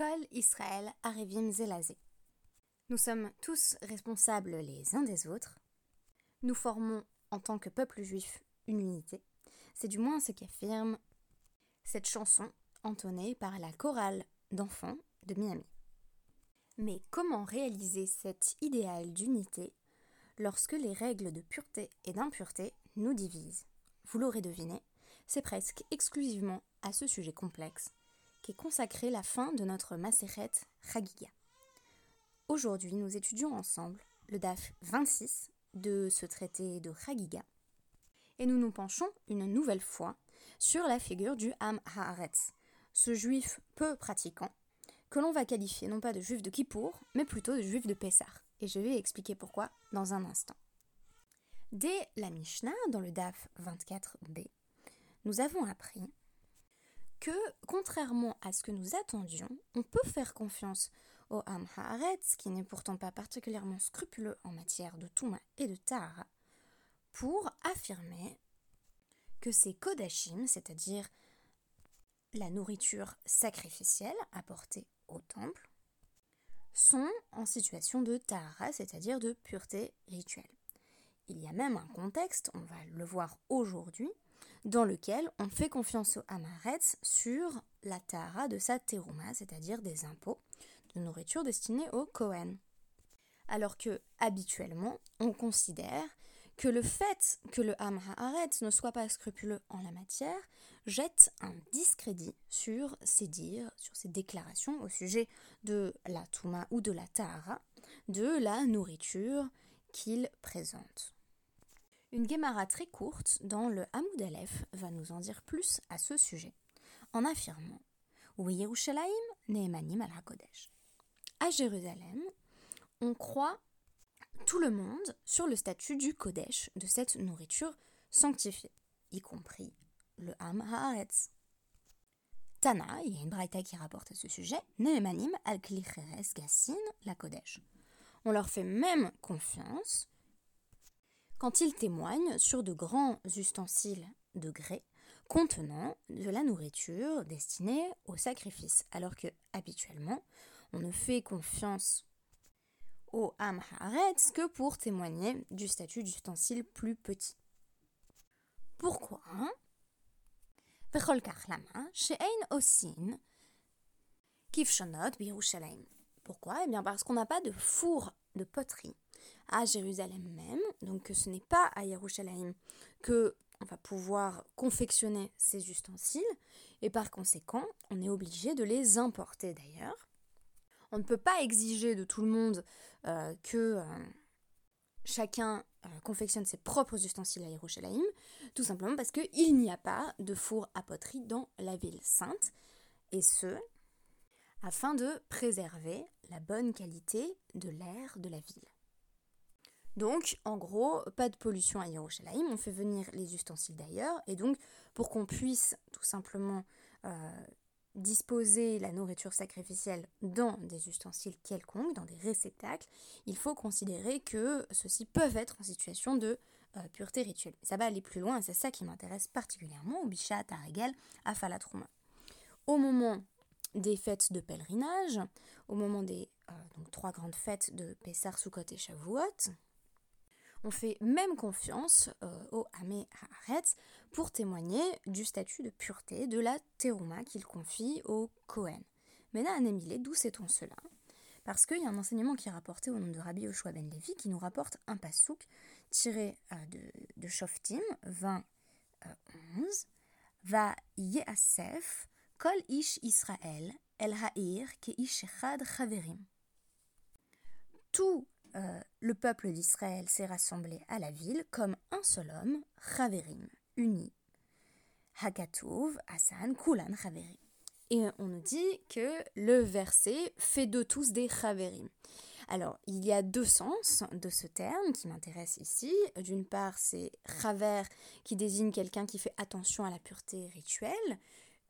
Kol Israël Arevim Zelazé. Nous sommes tous responsables les uns des autres. Nous formons en tant que peuple juif une unité. C'est du moins ce qu'affirme cette chanson entonnée par la chorale d'enfants de Miami. Mais comment réaliser cet idéal d'unité lorsque les règles de pureté et d'impureté nous divisent? Vous l'aurez deviné, c'est presque exclusivement à ce sujet complexe qu'est consacrée la fin de notre Maseret Chagiga. Aujourd'hui, nous étudions ensemble le DAF 26 de ce traité de Chagiga et nous nous penchons une nouvelle fois sur la figure du Ham Haaretz, ce juif peu pratiquant que l'on va qualifier non pas de juif de Kippour, mais plutôt de juif de Pessah. Et je vais expliquer pourquoi dans un instant. Dès la Mishnah, dans le DAF 24b, nous avons appris que, contrairement à ce que nous attendions, on peut faire confiance au Ham Haaretz, qui n'est pourtant pas particulièrement scrupuleux en matière de Touma et de Tahara, pour affirmer que ces Kodashim, c'est-à-dire la nourriture sacrificielle apportée au temple, sont en situation de tahara, c'est-à-dire de pureté rituelle. Il y a même un contexte, on va le voir aujourd'hui, dans lequel on fait confiance au Amaretz sur la tahara de sa terouma, c'est-à-dire des impôts de nourriture destinés au Kohen. Alors que, habituellement, on considère que le fait que le Ham Haaretz ne soit pas scrupuleux en la matière jette un discrédit sur ses dires, sur ses déclarations au sujet de la Touma ou de la Tahara, de la nourriture qu'il présente. Une guémara très courte dans le Hamoud Aleph va nous en dire plus à ce sujet, en affirmant Nehemanim al. À Jérusalem, on croit tout le monde sur le statut du Kodesh, de cette nourriture sanctifiée, y compris le Ham Haaretz. Tana, il y a une braïta qui rapporte à ce sujet, Nehemanim al Gassin la Kodesh. On leur fait même confiance quand ils témoignent sur de grands ustensiles de grès contenant de la nourriture destinée au sacrifice, alors que habituellement on ne fait confiance au Ham Haaretz que pour témoigner du statut d'ustensile plus petit. Pourquoi? Pourquoi? Eh bien parce qu'on n'a pas de four de poterie à Jérusalem même, donc ce n'est pas à Yerushalayim que on va pouvoir confectionner ces ustensiles, et par conséquent, on est obligé de les importer d'ailleurs. On ne peut pas exiger de tout le monde euh, que euh, chacun euh, confectionne ses propres ustensiles à Yerushalayim, tout simplement parce qu'il n'y a pas de four à poterie dans la ville sainte, et ce, afin de préserver la bonne qualité de l'air de la ville. Donc, en gros, pas de pollution à Yerushalayim, on fait venir les ustensiles d'ailleurs, et donc, pour qu'on puisse tout simplement disposer la nourriture sacrificielle dans des ustensiles quelconques, dans des réceptacles, il faut considérer que ceux-ci peuvent être en situation de euh, pureté rituelle. Ça va aller plus loin c'est ça qui m'intéresse particulièrement au Bichat, à à Falatrouma. Au moment des fêtes de pèlerinage, au moment des euh, trois grandes fêtes de Pessar, Sukkot et Shavuot, on fait même confiance euh, au Hamé Haaretz pour témoigner du statut de pureté de la terouma qu'il confie au Kohen. Mais là, d'où sait-on cela? Parce qu'il y a un enseignement qui est rapporté au nom de Rabbi Yoshua ben Levi qui nous rapporte un pasouk tiré euh, de, Shoftim 20 11 Va Yeasef Kol Ish Israël El Ha'ir Ke Ish Chaverim. Tout euh, le peuple d'Israël s'est rassemblé à la ville comme un seul homme, Chaverim, uni. Hakatouv, Hassan, Kulan, Chaverim. Et on nous dit que le verset fait de tous des Chaverim. Alors, il y a deux sens de ce terme qui m'intéresse ici. D'une part, c'est Chaver qui désigne quelqu'un qui fait attention à la pureté rituelle,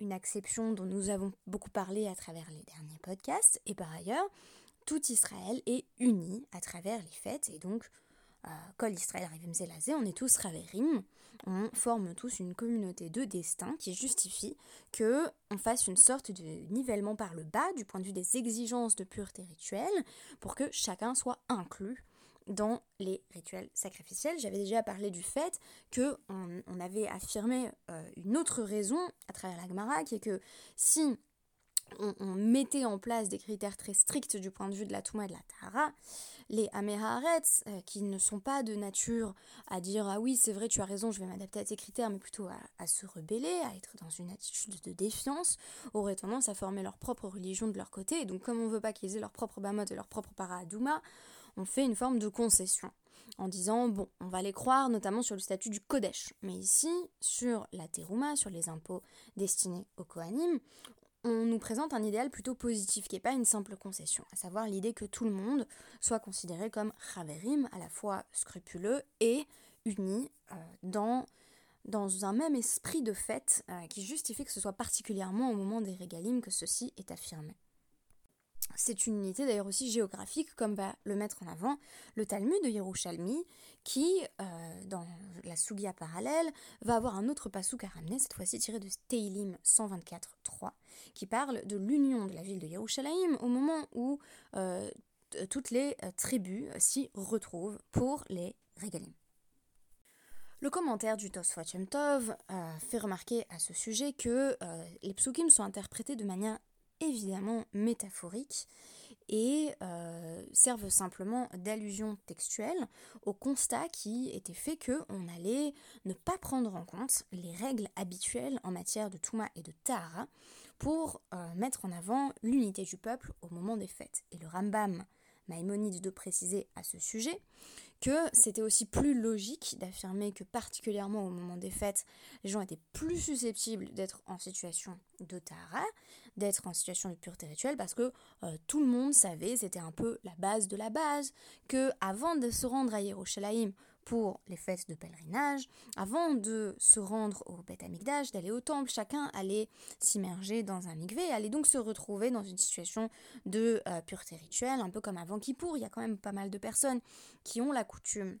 une acception dont nous avons beaucoup parlé à travers les derniers podcasts. Et par ailleurs, tout Israël est uni à travers les fêtes et donc Kol Israël Rivim Zelazé, on est tous Raverim, on forme tous une communauté de destin qui justifie que on fasse une sorte de nivellement par le bas du point de vue des exigences de pureté rituelle pour que chacun soit inclus dans les rituels sacrificiels. J'avais déjà parlé du fait que on, avait affirmé euh, une autre raison à travers la Gemara, qui est que si on, mettait en place des critères très stricts du point de vue de la Touma et de la Tahara, les Améharetz, euh, qui ne sont pas de nature à dire Ah oui, c'est vrai, tu as raison, je vais m'adapter à tes critères, mais plutôt à, se rebeller, à être dans une attitude de défiance, auraient tendance à former leur propre religion de leur côté. Et donc, comme on ne veut pas qu'ils aient leur propre Bamot et leur propre Paradouma, on fait une forme de concession en disant bon, on va les croire notamment sur le statut du Kodesh. Mais ici, sur la Teruma, sur les impôts destinés aux Kohanim, on nous présente un idéal plutôt positif, qui n'est pas une simple concession, à savoir l'idée que tout le monde soit considéré comme Chaverim, à la fois scrupuleux et uni euh, dans, un même esprit de fête euh, qui justifie que ce soit particulièrement au moment des régalim que ceci est affirmé. C'est une unité d'ailleurs aussi géographique, comme va le mettre en avant le Talmud de Yerushalmi, qui, euh, dans la Sugia parallèle, va avoir un autre pasouk à ramener, cette fois-ci tiré de Teilim 124.3, qui parle de l'union de la ville de Yerushalayim au moment où euh, toutes les euh, tribus s'y retrouvent pour les régalim. Le commentaire du Tosfot Tov fait remarquer à ce sujet que les psukim sont interprétés de manière évidemment métaphoriques et euh, servent simplement d'allusion textuelle au constat qui était fait que on allait ne pas prendre en compte les règles habituelles en matière de Touma et de Tahara pour euh, mettre en avant l'unité du peuple au moment des fêtes. Et le Rambam Maïmonide de préciser à ce sujet que c'était aussi plus logique d'affirmer que particulièrement au moment des fêtes, les gens étaient plus susceptibles d'être en situation de Tahara, d'être en situation de pureté rituelle parce que euh, tout le monde savait, c'était un peu la base de la base, que avant de se rendre à Yerushalayim pour les fêtes de pèlerinage, avant de se rendre au Beth Amikdash, d'aller au temple, chacun allait s'immerger dans un mikvé, allait donc se retrouver dans une situation de euh, pureté rituelle, un peu comme avant Kippour, il y a quand même pas mal de personnes qui ont la coutume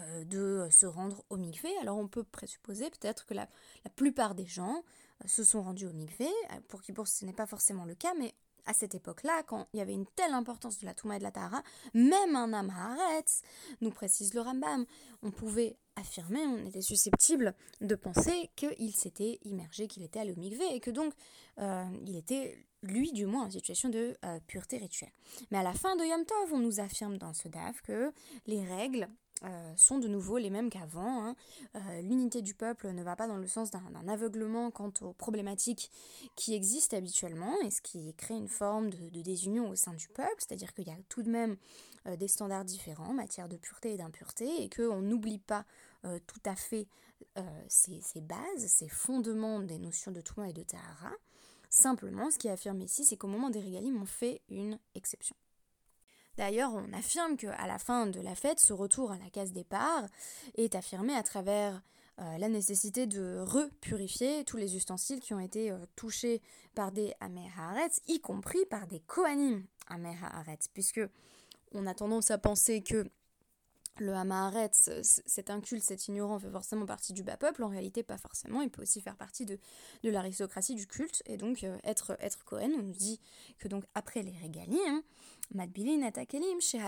euh, de se rendre au mikvé. Alors on peut présupposer peut-être que la, plupart des gens se sont rendus au mikvé. Euh, pour Kippour, ce n'est pas forcément le cas, mais à cette époque-là, quand il y avait une telle importance de la Touma et de la Tahara, même un Amharetz, nous précise le Rambam, on pouvait affirmer, on était susceptible de penser qu'il s'était immergé, qu'il était allé au et que donc euh, il était, lui du moins, en situation de euh, pureté rituelle. Mais à la fin de Yom Tov, on nous affirme dans ce DAF que les règles euh, sont de nouveau les mêmes qu'avant. Hein. Euh, l'unité du peuple ne va pas dans le sens d'un aveuglement quant aux problématiques qui existent habituellement, et ce qui crée une forme de, désunion au sein du peuple, c'est-à-dire qu'il y a tout de même euh, des standards différents en matière de pureté et d'impureté, et qu'on n'oublie pas tout à fait ces, bases, ces fondements des notions de Touma et de Tahara. Simplement, ce qui est affirmé ici, c'est qu'au moment des régalim, on fait une exception. D'ailleurs, on affirme qu'à la fin de la fête, ce retour à la case départ est affirmé à travers euh, la nécessité de repurifier tous les ustensiles qui ont été euh, touchés par des Amerharetz, y compris par des Kohanim Amerharetz, puisque on a tendance à penser que le Hamaharet, cet inculte, cet ignorant fait forcément partie du bas peuple, en réalité pas forcément, il peut aussi faire partie de, de l'aristocratie du culte, et donc euh, être, être Cohen, on nous dit que donc après les régalis, hein, Madbilin Atakelim chez.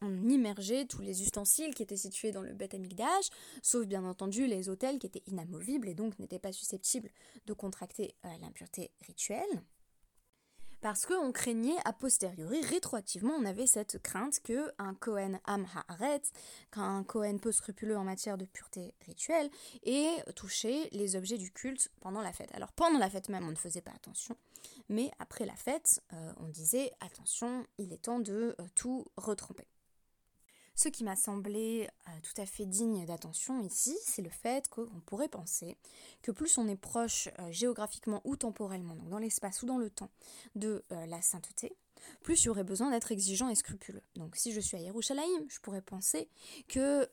On immergeait tous les ustensiles qui étaient situés dans le Beth Amigdash, sauf bien entendu les hôtels qui étaient inamovibles et donc n'étaient pas susceptibles de contracter euh, l'impureté rituelle parce qu'on craignait a posteriori, rétroactivement, on avait cette crainte que un Kohen Am qu'un Kohen peu scrupuleux en matière de pureté rituelle, ait touché les objets du culte pendant la fête. Alors pendant la fête même, on ne faisait pas attention, mais après la fête, euh, on disait attention, il est temps de euh, tout retremper. Ce qui m'a semblé euh, tout à fait digne d'attention ici, c'est le fait qu'on pourrait penser que plus on est proche euh, géographiquement ou temporellement, donc dans l'espace ou dans le temps, de euh, la sainteté, plus il y aurait besoin d'être exigeant et scrupuleux. Donc si je suis à Yerushalayim, je pourrais penser que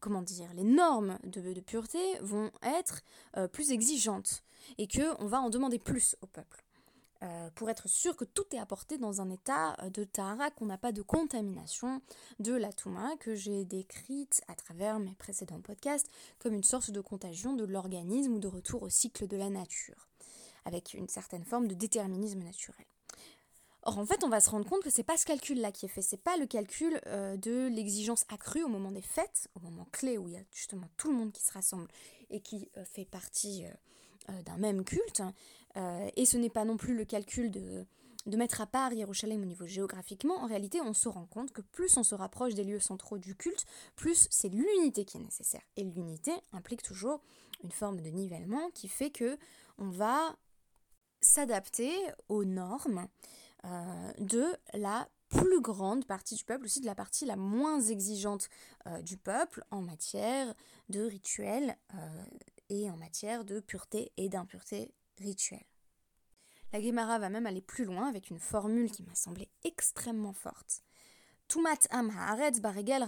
comment dire, les normes de, pureté vont être plus exigeantes et qu'on va en demander plus au peuple. Euh, pour être sûr que tout est apporté dans un état euh, de tahara, qu'on n'a pas de contamination de la touma que j'ai décrite à travers mes précédents podcasts comme une sorte de contagion de l'organisme ou de retour au cycle de la nature, avec une certaine forme de déterminisme naturel. Or, en fait, on va se rendre compte que c'est pas ce calcul-là qui est fait, c'est pas le calcul euh, de l'exigence accrue au moment des fêtes, au moment clé où il y a justement tout le monde qui se rassemble et qui euh, fait partie euh, d'un même culte, et ce n'est pas non plus le calcul de, de mettre à part Yerushalayim au niveau géographiquement. En réalité, on se rend compte que plus on se rapproche des lieux centraux du culte, plus c'est l'unité qui est nécessaire. Et l'unité implique toujours une forme de nivellement qui fait que on va s'adapter aux normes euh, de la plus grande partie du peuple, aussi de la partie la moins exigeante euh, du peuple en matière de rituel euh, et en matière de pureté et d'impureté rituelle. La Gemara va même aller plus loin avec une formule qui m'a semblé extrêmement forte. Tumat am haaretz baregel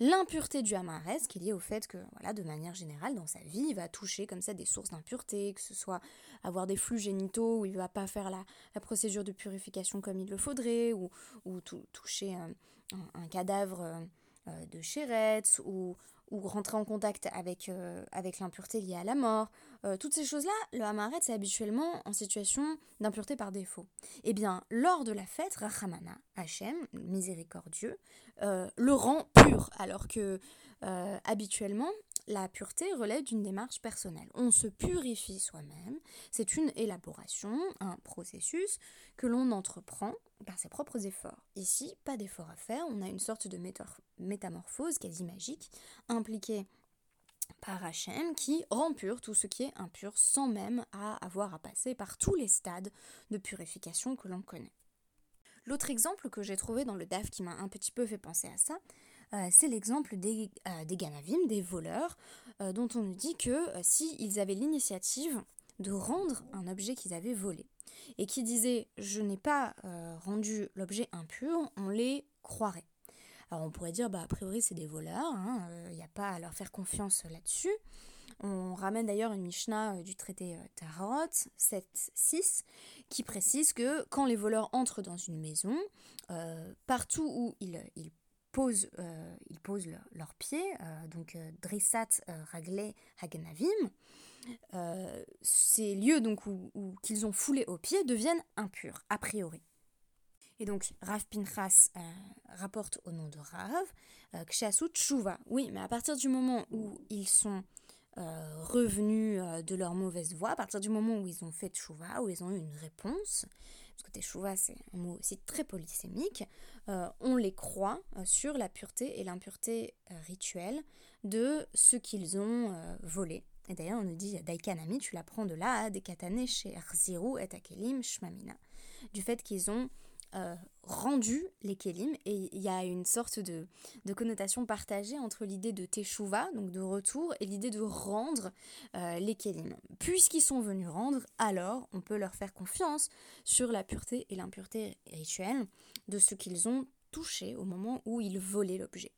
l'impureté du Hamarès, qui est liée au fait que, voilà, de manière générale, dans sa vie, il va toucher comme ça des sources d'impureté, que ce soit avoir des flux génitaux où il va pas faire la, procédure de purification comme il le faudrait, ou, ou toucher un, cadavre euh, de chéretz, ou, ou rentrer en contact avec, euh, avec l'impureté liée à la mort. Euh, toutes ces choses-là, le Hamaret, c'est habituellement en situation d'impureté par défaut. Eh bien, lors de la fête, Rachamana, Hachem, miséricordieux, euh, le rend pur, alors que habituellement, la pureté relève d'une démarche personnelle. On se purifie soi-même, c'est une élaboration, un processus que l'on entreprend par ses propres efforts. Ici, pas d'effort à faire, on a une sorte de métamorphose quasi magique impliquée par Hachem qui rend pur tout ce qui est impur sans même avoir à passer par tous les stades de purification que l'on connaît. L'autre exemple que j'ai trouvé dans le DAF qui m'a un petit peu fait penser à ça, euh, c'est l'exemple des, euh, des Ganavim, des voleurs, euh, dont on nous dit que s'ils avaient l'initiative de rendre un objet qu'ils avaient volé, et qui disaient je n'ai pas rendu l'objet impur, on les croirait. Alors on pourrait dire, bah, a priori c'est des voleurs, il hein, n'y a pas à leur faire confiance là-dessus. On ramène d'ailleurs une Mishnah du traité Tarot 7.6 qui précise que quand les voleurs entrent dans une maison, partout où ils posent, euh, ils posent leurs pieds, euh, donc euh, Dressat Raglé Haganavim, ces lieux donc où, qu'ils ont foulé aux pieds deviennent impurs, a priori. Et donc Rav Pinchas rapporte au nom de Rav, Kshasu Tshuva. Oui, mais à partir du moment où ils sont revenus de leur mauvaise voie, à partir du moment où ils ont fait Tshuva, où ils ont eu une réponse, parce que teshuva c'est un mot aussi très polysémique, euh, on les croit euh, sur la pureté et l'impureté euh, rituelle de ce qu'ils ont volé. Et d'ailleurs, on nous dit Daikanami, tu l'apprends de là, des katane chez Arziru et Akelim Shmamina, du fait qu'ils ont euh, rendu les kelim et il y a une sorte de, connotation partagée entre l'idée de teshuva, donc de retour, et l'idée de rendre euh, les kelim. Puisqu'ils sont venus rendre, alors on peut leur faire confiance sur la pureté et l'impureté rituelle de ce qu'ils ont touché au moment où ils volaient l'objet.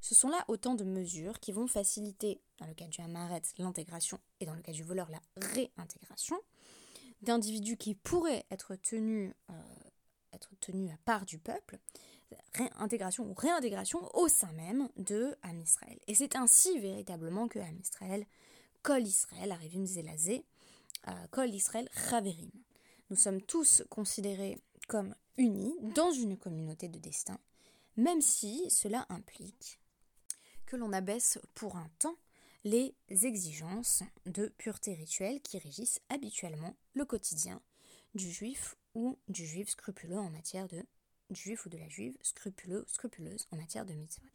Ce sont là autant de mesures qui vont faciliter, dans le cas du Hamaret, l'intégration et dans le cas du voleur, la réintégration d'individus qui pourraient être tenus euh, être tenu à part du peuple, réintégration ou réintégration au sein même de Am Israël. Et c'est ainsi véritablement que Am Israël, Kol Israël, Arivim Zelazé, euh, Kol Israël Chaverim. Nous sommes tous considérés comme unis dans une communauté de destin, même si cela implique que l'on abaisse pour un temps les exigences de pureté rituelle qui régissent habituellement le quotidien du juif ou du juif scrupuleux en matière de du juif ou de la juive scrupuleux scrupuleuse en matière de mitzvot.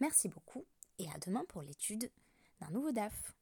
Merci beaucoup et à demain pour l'étude d'un nouveau DAF.